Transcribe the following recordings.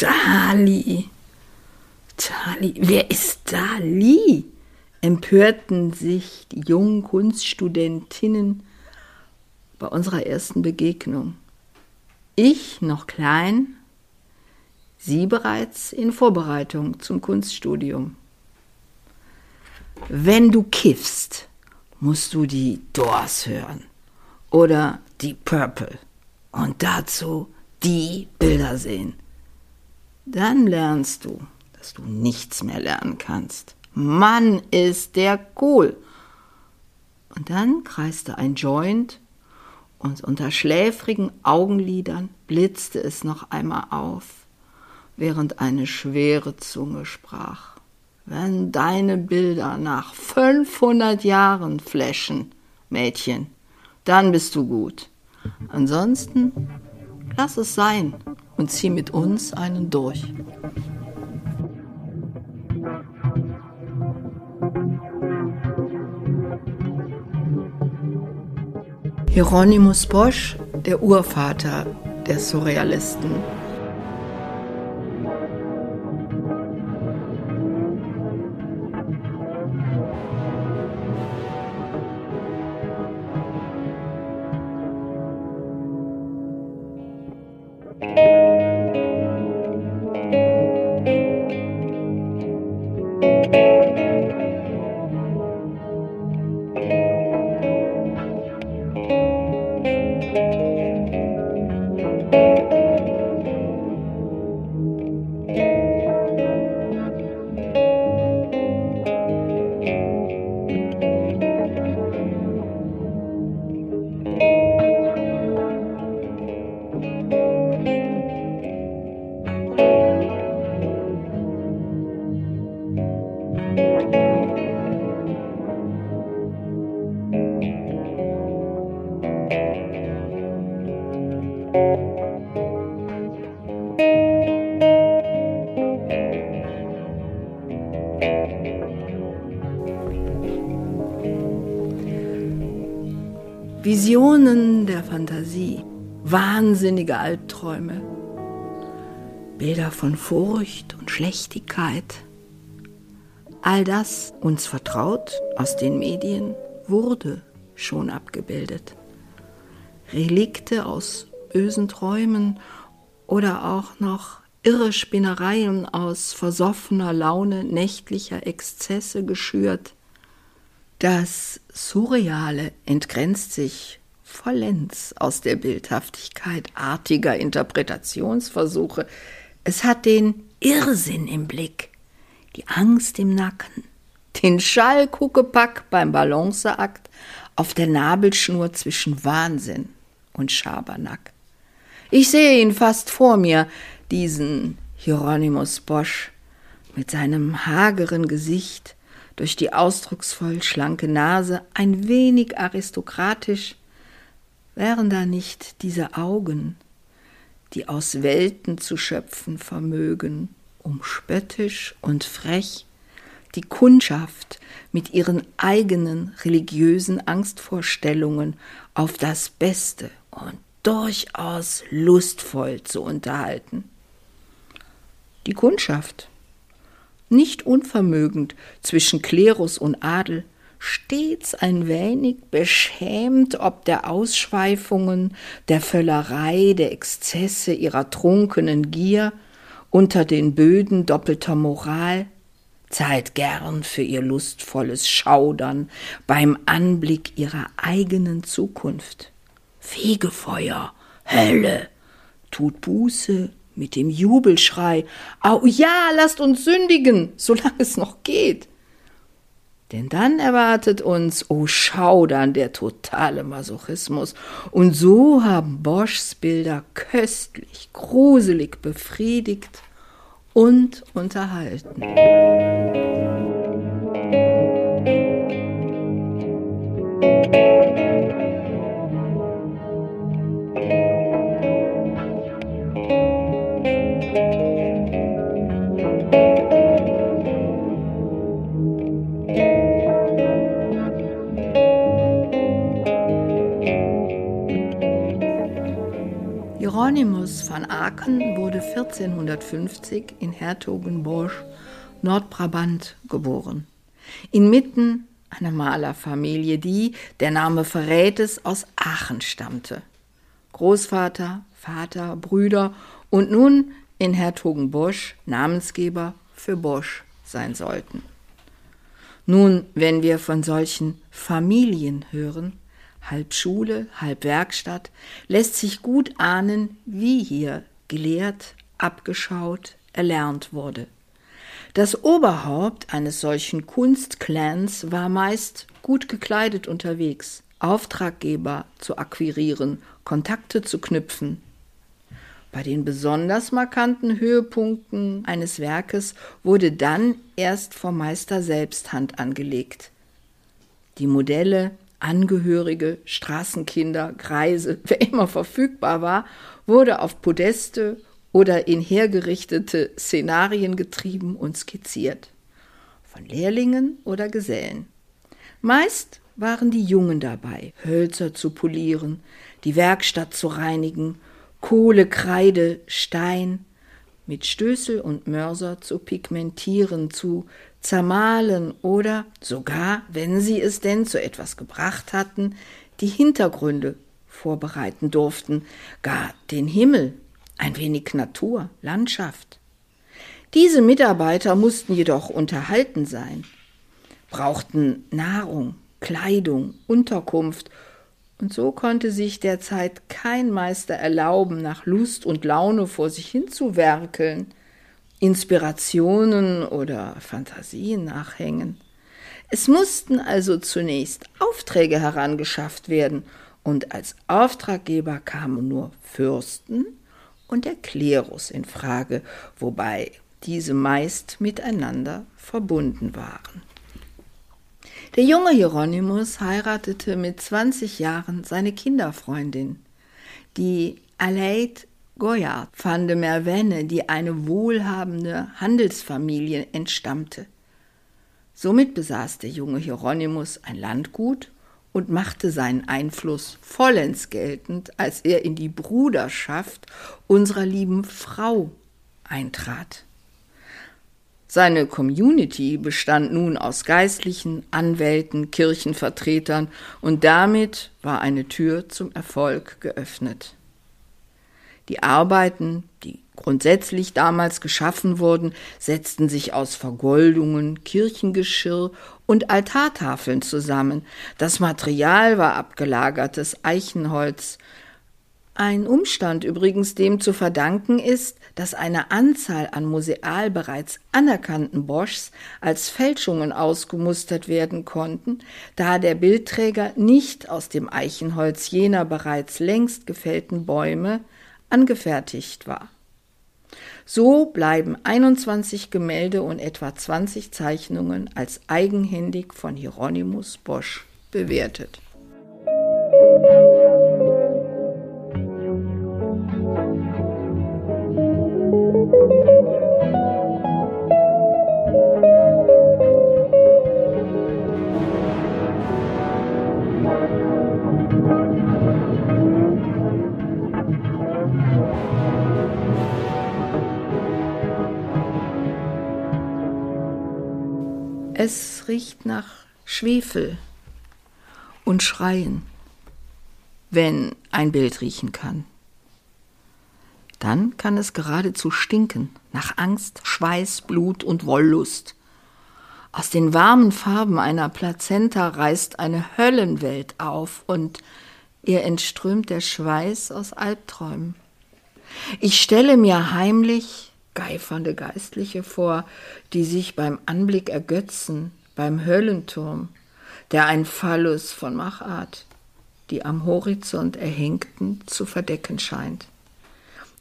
Dali. Dali, wer ist Dali? empörten sich die jungen Kunststudentinnen bei unserer ersten Begegnung. Ich noch klein, sie bereits in Vorbereitung zum Kunststudium. Wenn du kiffst, musst du die Doors hören oder die Purple und dazu die Bilder sehen. Dann lernst du, dass du nichts mehr lernen kannst. Mann, ist der cool. Und dann kreiste ein Joint und unter schläfrigen Augenlidern blitzte es noch einmal auf, während eine schwere Zunge sprach. Wenn deine Bilder nach 500 Jahren flashen, Mädchen, dann bist du gut. Ansonsten lass es sein und zieh mit uns einen durch. Hieronymus Bosch, der Urvater der Surrealisten. Visionen der Fantasie, wahnsinnige Albträume, Bilder von Furcht und Schlechtigkeit. All das, uns vertraut aus den Medien, wurde schon abgebildet. Relikte aus bösen Träumen oder auch noch irre Spinnereien aus versoffener Laune nächtlicher Exzesse geschürt, das Surreale entgrenzt sich vollends aus der Bildhaftigkeit artiger Interpretationsversuche. Es hat den Irrsinn im Blick, die Angst im Nacken, den Schallkuckepack beim Balanceakt auf der Nabelschnur zwischen Wahnsinn und Schabernack. Ich sehe ihn fast vor mir, diesen Hieronymus Bosch mit seinem hageren Gesicht, durch die ausdrucksvoll schlanke Nase ein wenig aristokratisch, wären da nicht diese Augen, die aus Welten zu schöpfen vermögen, um spöttisch und frech die Kundschaft mit ihren eigenen religiösen Angstvorstellungen auf das Beste und durchaus lustvoll zu unterhalten. Die Kundschaft nicht unvermögend zwischen Klerus und Adel, stets ein wenig beschämt ob der Ausschweifungen, der Völlerei, der Exzesse ihrer trunkenen Gier unter den Böden doppelter Moral, zahlt gern für ihr lustvolles Schaudern beim Anblick ihrer eigenen Zukunft. Fegefeuer, Hölle, tut Buße mit dem Jubelschrei, Au ja, lasst uns sündigen, solange es noch geht. Denn dann erwartet uns, oh Schaudern, der totale Masochismus. Und so haben Boschs Bilder köstlich, gruselig befriedigt und unterhalten. Musik Hieronymus von Aachen wurde 1450 in Hertogenbosch, Nordbrabant, geboren. Inmitten einer Malerfamilie, die, der Name verrät es, aus Aachen stammte. Großvater, Vater, Brüder und nun in Hertogenbosch Namensgeber für Bosch sein sollten. Nun, wenn wir von solchen Familien hören, halb Schule, halb Werkstatt, lässt sich gut ahnen, wie hier gelehrt, abgeschaut, erlernt wurde. Das Oberhaupt eines solchen Kunstclans war meist gut gekleidet unterwegs, Auftraggeber zu akquirieren, Kontakte zu knüpfen. Bei den besonders markanten Höhepunkten eines Werkes wurde dann erst vom Meister selbst Hand angelegt. Die Modelle, Angehörige, Straßenkinder, Kreise, wer immer verfügbar war, wurde auf Podeste oder in hergerichtete Szenarien getrieben und skizziert. Von Lehrlingen oder Gesellen. Meist waren die Jungen dabei, Hölzer zu polieren, die Werkstatt zu reinigen, Kohle, Kreide, Stein mit Stößel und Mörser zu pigmentieren, zu zermahlen oder sogar, wenn sie es denn zu etwas gebracht hatten, die Hintergründe vorbereiten durften, gar den Himmel, ein wenig Natur, Landschaft. Diese Mitarbeiter mussten jedoch unterhalten sein, brauchten Nahrung, Kleidung, Unterkunft, und so konnte sich derzeit kein Meister erlauben, nach Lust und Laune vor sich hinzuwerkeln, Inspirationen oder Fantasien nachhängen. Es mussten also zunächst Aufträge herangeschafft werden, und als Auftraggeber kamen nur Fürsten und der Klerus in Frage, wobei diese meist miteinander verbunden waren. Der junge Hieronymus heiratete mit 20 Jahren seine Kinderfreundin, die Aleid Goyard van de Mervenne, die eine wohlhabende Handelsfamilie entstammte. Somit besaß der junge Hieronymus ein Landgut und machte seinen Einfluss vollends geltend, als er in die Bruderschaft unserer lieben Frau eintrat. Seine Community bestand nun aus Geistlichen, Anwälten, Kirchenvertretern und damit war eine Tür zum Erfolg geöffnet. Die Arbeiten, die grundsätzlich damals geschaffen wurden, setzten sich aus Vergoldungen, Kirchengeschirr und Altartafeln zusammen. Das Material war abgelagertes Eichenholz. Ein Umstand übrigens dem zu verdanken ist, dass eine Anzahl an museal bereits anerkannten Boschs als Fälschungen ausgemustert werden konnten, da der Bildträger nicht aus dem Eichenholz jener bereits längst gefällten Bäume, angefertigt war. So bleiben 21 Gemälde und etwa 20 Zeichnungen als eigenhändig von Hieronymus Bosch bewertet. Es riecht nach Schwefel und Schreien, wenn ein Bild riechen kann. Dann kann es geradezu stinken nach Angst, Schweiß, Blut und Wollust. Aus den warmen Farben einer Plazenta reißt eine Höllenwelt auf und ihr entströmt der Schweiß aus Albträumen. Ich stelle mir heimlich geifernde Geistliche vor, die sich beim Anblick ergötzen, beim Höllenturm, der ein Phallus von Machart, die am Horizont erhängten, zu verdecken scheint.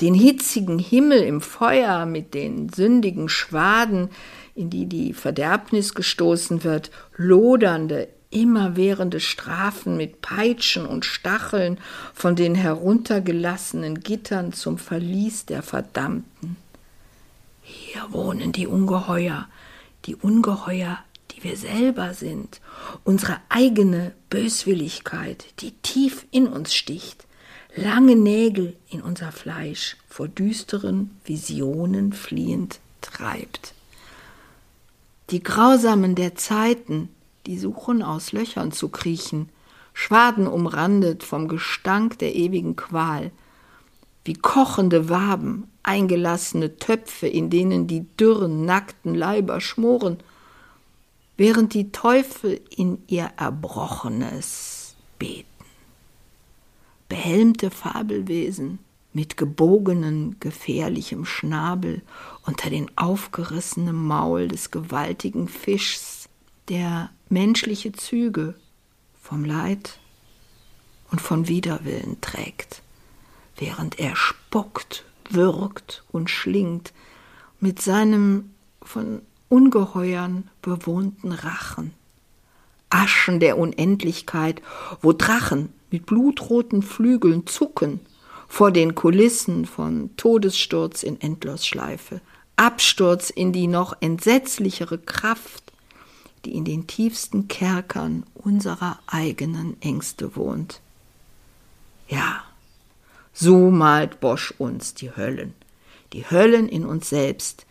Den hitzigen Himmel im Feuer mit den sündigen Schwaden, in die die Verderbnis gestoßen wird, lodernde, immerwährende Strafen mit Peitschen und Stacheln von den heruntergelassenen Gittern zum Verlies der Verdammten. Hier wohnen die Ungeheuer, die Ungeheuer, die wir selber sind, unsere eigene Böswilligkeit, die tief in uns sticht, lange Nägel in unser Fleisch vor düsteren Visionen fliehend treibt. Die Grausamen der Zeiten, die suchen aus Löchern zu kriechen, Schwaden umrandet vom Gestank der ewigen Qual, wie kochende Waben, eingelassene Töpfe, in denen die dürren, nackten Leiber schmoren, während die Teufel in ihr Erbrochenes beten. Behelmte Fabelwesen mit gebogenen, gefährlichem Schnabel unter den aufgerissenen Maul des gewaltigen Fischs, der menschliche Züge vom Leid und von Widerwillen trägt, während er spuckt, würgt und schlingt mit seinem von Ungeheuern bewohnten Rachen. Aschen der Unendlichkeit, wo Drachen mit blutroten Flügeln zucken vor den Kulissen von Todessturz in Endlosschleife, Absturz in die noch entsetzlichere Kraft, die in den tiefsten Kerkern unserer eigenen Ängste wohnt. Ja, so malt Bosch uns die Höllen, die Höllen in uns selbst,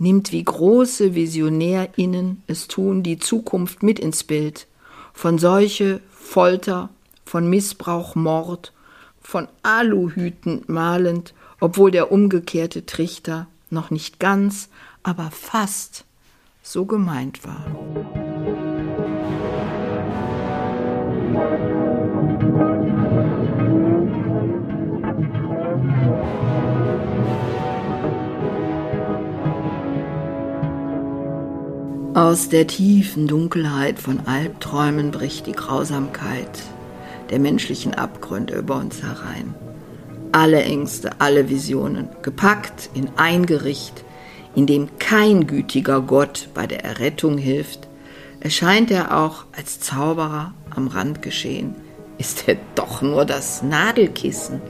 nimmt wie große VisionärInnen es tun, die Zukunft mit ins Bild, von Seuche, Folter, von Missbrauch, Mord, von Aluhüten malend, obwohl der umgekehrte Trichter noch nicht ganz, aber fast so gemeint war. Aus der tiefen Dunkelheit von Albträumen bricht die Grausamkeit der menschlichen Abgründe über uns herein. Alle Ängste, alle Visionen, gepackt in ein Gericht, in dem kein gütiger Gott bei der Errettung hilft, erscheint er auch als Zauberer am Rand geschehen, ist er doch nur das Nadelkissen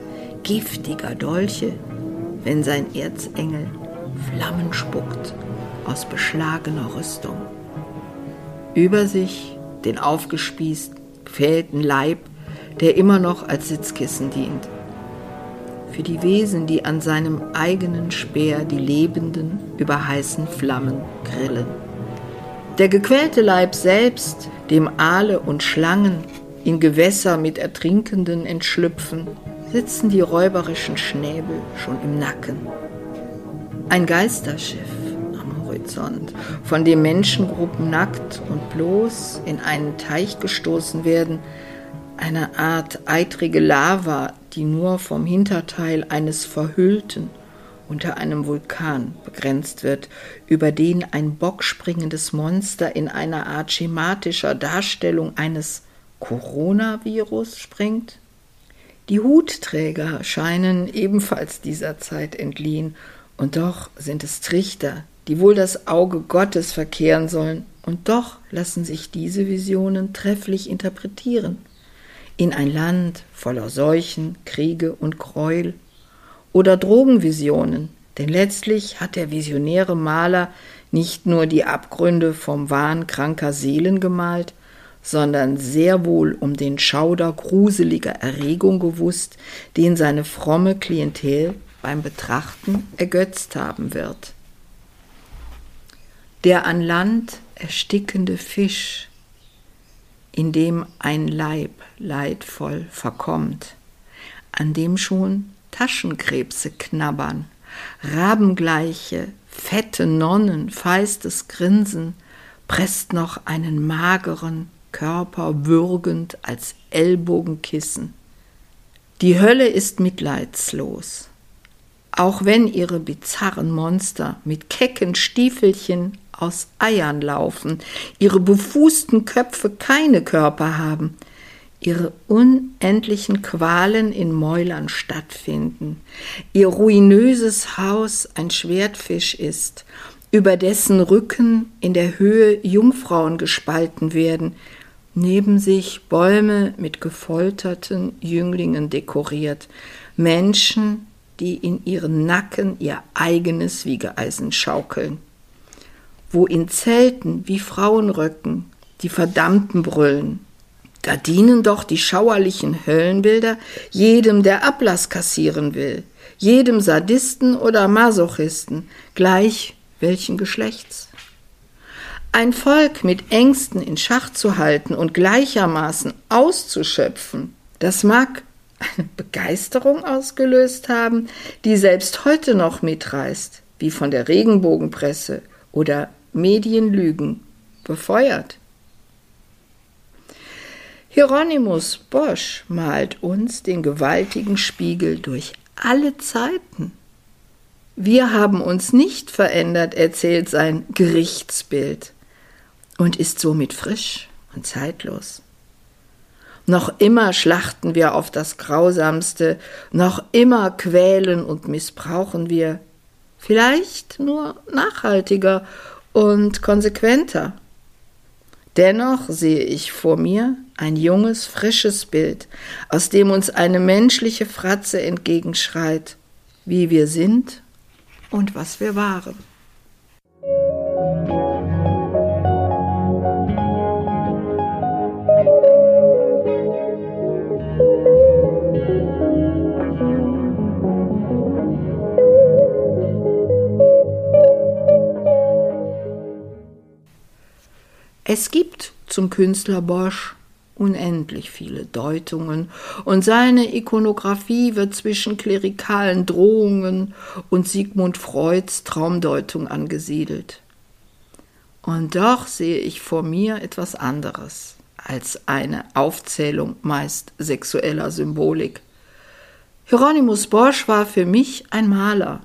giftiger Dolche, wenn sein Erzengel Flammen spuckt aus beschlagener Rüstung. Über sich den aufgespießten, gefählten Leib, der immer noch als Sitzkissen dient für die Wesen, die an seinem eigenen Speer die Lebenden über heißen Flammen grillen. Der gequälte Leib selbst, dem Aale und Schlangen in Gewässer mit Ertrinkenden entschlüpfen, sitzen die räuberischen Schnäbel schon im Nacken. Ein Geisterschiff Horizont, von dem Menschengruppen nackt und bloß in einen Teich gestoßen werden, eine Art eitrige Lava, die nur vom Hinterteil eines Verhüllten unter einem Vulkan begrenzt wird, über den ein bockspringendes Monster in einer Art schematischer Darstellung eines Coronavirus springt? Die Hutträger scheinen ebenfalls dieser Zeit entliehen, und doch sind es Trichter, die wohl das Auge Gottes verkehren sollen, und doch lassen sich diese Visionen trefflich interpretieren. In ein Land voller Seuchen, Kriege und Gräuel. Oder Drogenvisionen, denn letztlich hat der visionäre Maler nicht nur die Abgründe vom Wahn kranker Seelen gemalt, sondern sehr wohl um den Schauder gruseliger Erregung gewusst, den seine fromme Klientel beim Betrachten ergötzt haben wird. Der an Land erstickende Fisch, in dem ein Leib leidvoll verkommt, an dem schon Taschenkrebse knabbern, rabengleiche, fette Nonnen, feistes Grinsen, presst noch einen mageren Körper würgend als Ellbogenkissen. Die Hölle ist mitleidslos. Auch wenn ihre bizarren Monster mit kecken Stiefelchen aus Eiern laufen, ihre befußten Köpfe keine Körper haben, ihre unendlichen Qualen in Mäulern stattfinden, ihr ruinöses Haus ein Schwertfisch ist, über dessen Rücken in der Höhe Jungfrauen gespalten werden, neben sich Bäume mit gefolterten Jünglingen dekoriert, Menschen, die in ihren Nacken ihr eigenes Wiegeeisen schaukeln wo in Zelten wie Frauenröcken die Verdammten brüllen, Da dienen doch die schauerlichen Höllenbilder jedem, der Ablass kassieren will, jedem Sadisten oder Masochisten, gleich welchen Geschlechts. Ein Volk mit Ängsten in Schach zu halten und gleichermaßen auszuschöpfen, das mag eine Begeisterung ausgelöst haben, die selbst heute noch mitreißt, wie von der Regenbogenpresse oder Medienlügen befeuert. Hieronymus Bosch malt uns den gewaltigen Spiegel durch alle Zeiten. Wir haben uns nicht verändert, erzählt sein Gerichtsbild und ist somit frisch und zeitlos. Noch immer schlachten wir auf das Grausamste, noch immer quälen und missbrauchen wir, vielleicht nur nachhaltiger und konsequenter. Dennoch sehe ich vor mir ein junges, frisches Bild, aus dem uns eine menschliche Fratze entgegenschreit, wie wir sind und was wir waren. Es gibt zum Künstler Bosch unendlich viele Deutungen, und seine Ikonographie wird zwischen klerikalen Drohungen und Sigmund Freuds Traumdeutung angesiedelt. Und doch sehe ich vor mir etwas anderes als eine Aufzählung meist sexueller Symbolik. Hieronymus Bosch war für mich ein Maler,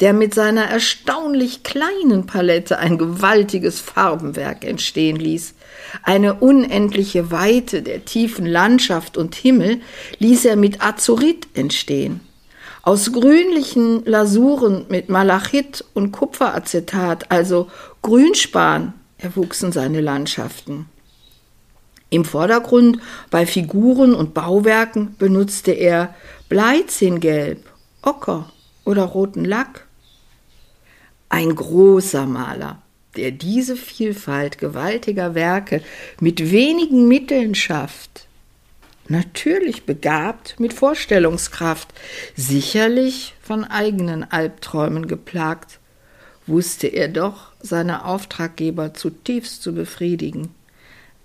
der mit seiner erstaunlich kleinen Palette ein gewaltiges Farbenwerk entstehen ließ. Eine unendliche Weite der tiefen Landschaft und Himmel ließ er mit Azurit entstehen. Aus grünlichen Lasuren mit Malachit und Kupferacetat, also Grünspan, erwuchsen seine Landschaften. Im Vordergrund bei Figuren und Bauwerken benutzte er Bleizingelb, Ocker oder roten Lack. Ein großer Maler, der diese Vielfalt gewaltiger Werke mit wenigen Mitteln schafft. Natürlich begabt mit Vorstellungskraft, sicherlich von eigenen Albträumen geplagt, wusste er doch seine Auftraggeber zutiefst zu befriedigen.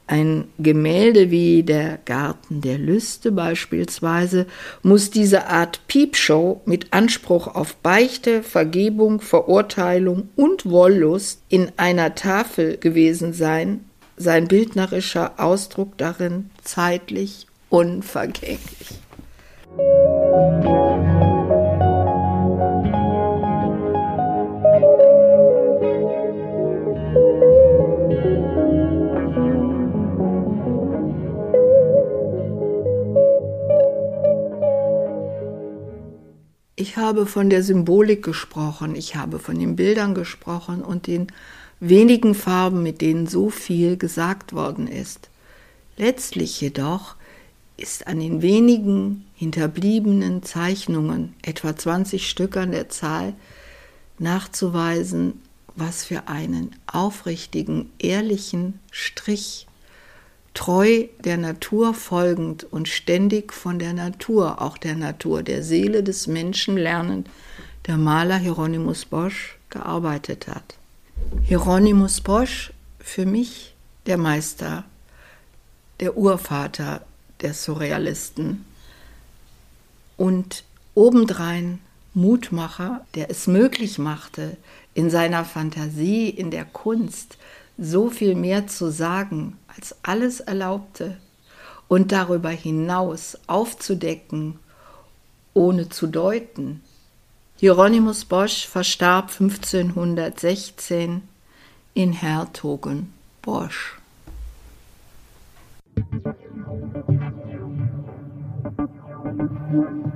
Ein Gemälde wie der Garten der Lüste beispielsweise muss diese Art Piepshow mit Anspruch auf Beichte, Vergebung, Verurteilung und Wollust in einer Tafel gewesen sein, sein bildnerischer Ausdruck darin zeitlich unvergänglich. Ich habe von der Symbolik gesprochen, ich habe von den Bildern gesprochen und den wenigen Farben, mit denen so viel gesagt worden ist. Letztlich jedoch ist an den wenigen hinterbliebenen Zeichnungen, etwa 20 Stück an der Zahl, nachzuweisen, was für einen aufrichtigen, ehrlichen Strich treu der Natur folgend und ständig von der Natur, auch der Natur, der Seele des Menschen lernend, der Maler Hieronymus Bosch gearbeitet hat. Hieronymus Bosch, für mich der Meister, der Urvater der Surrealisten und obendrein Mutmacher, der es möglich machte, in seiner Fantasie, in der Kunst so viel mehr zu sagen, als alles Erlaubte und darüber hinaus aufzudecken, ohne zu deuten. Hieronymus Bosch verstarb 1516 in Hertogenbosch. Thank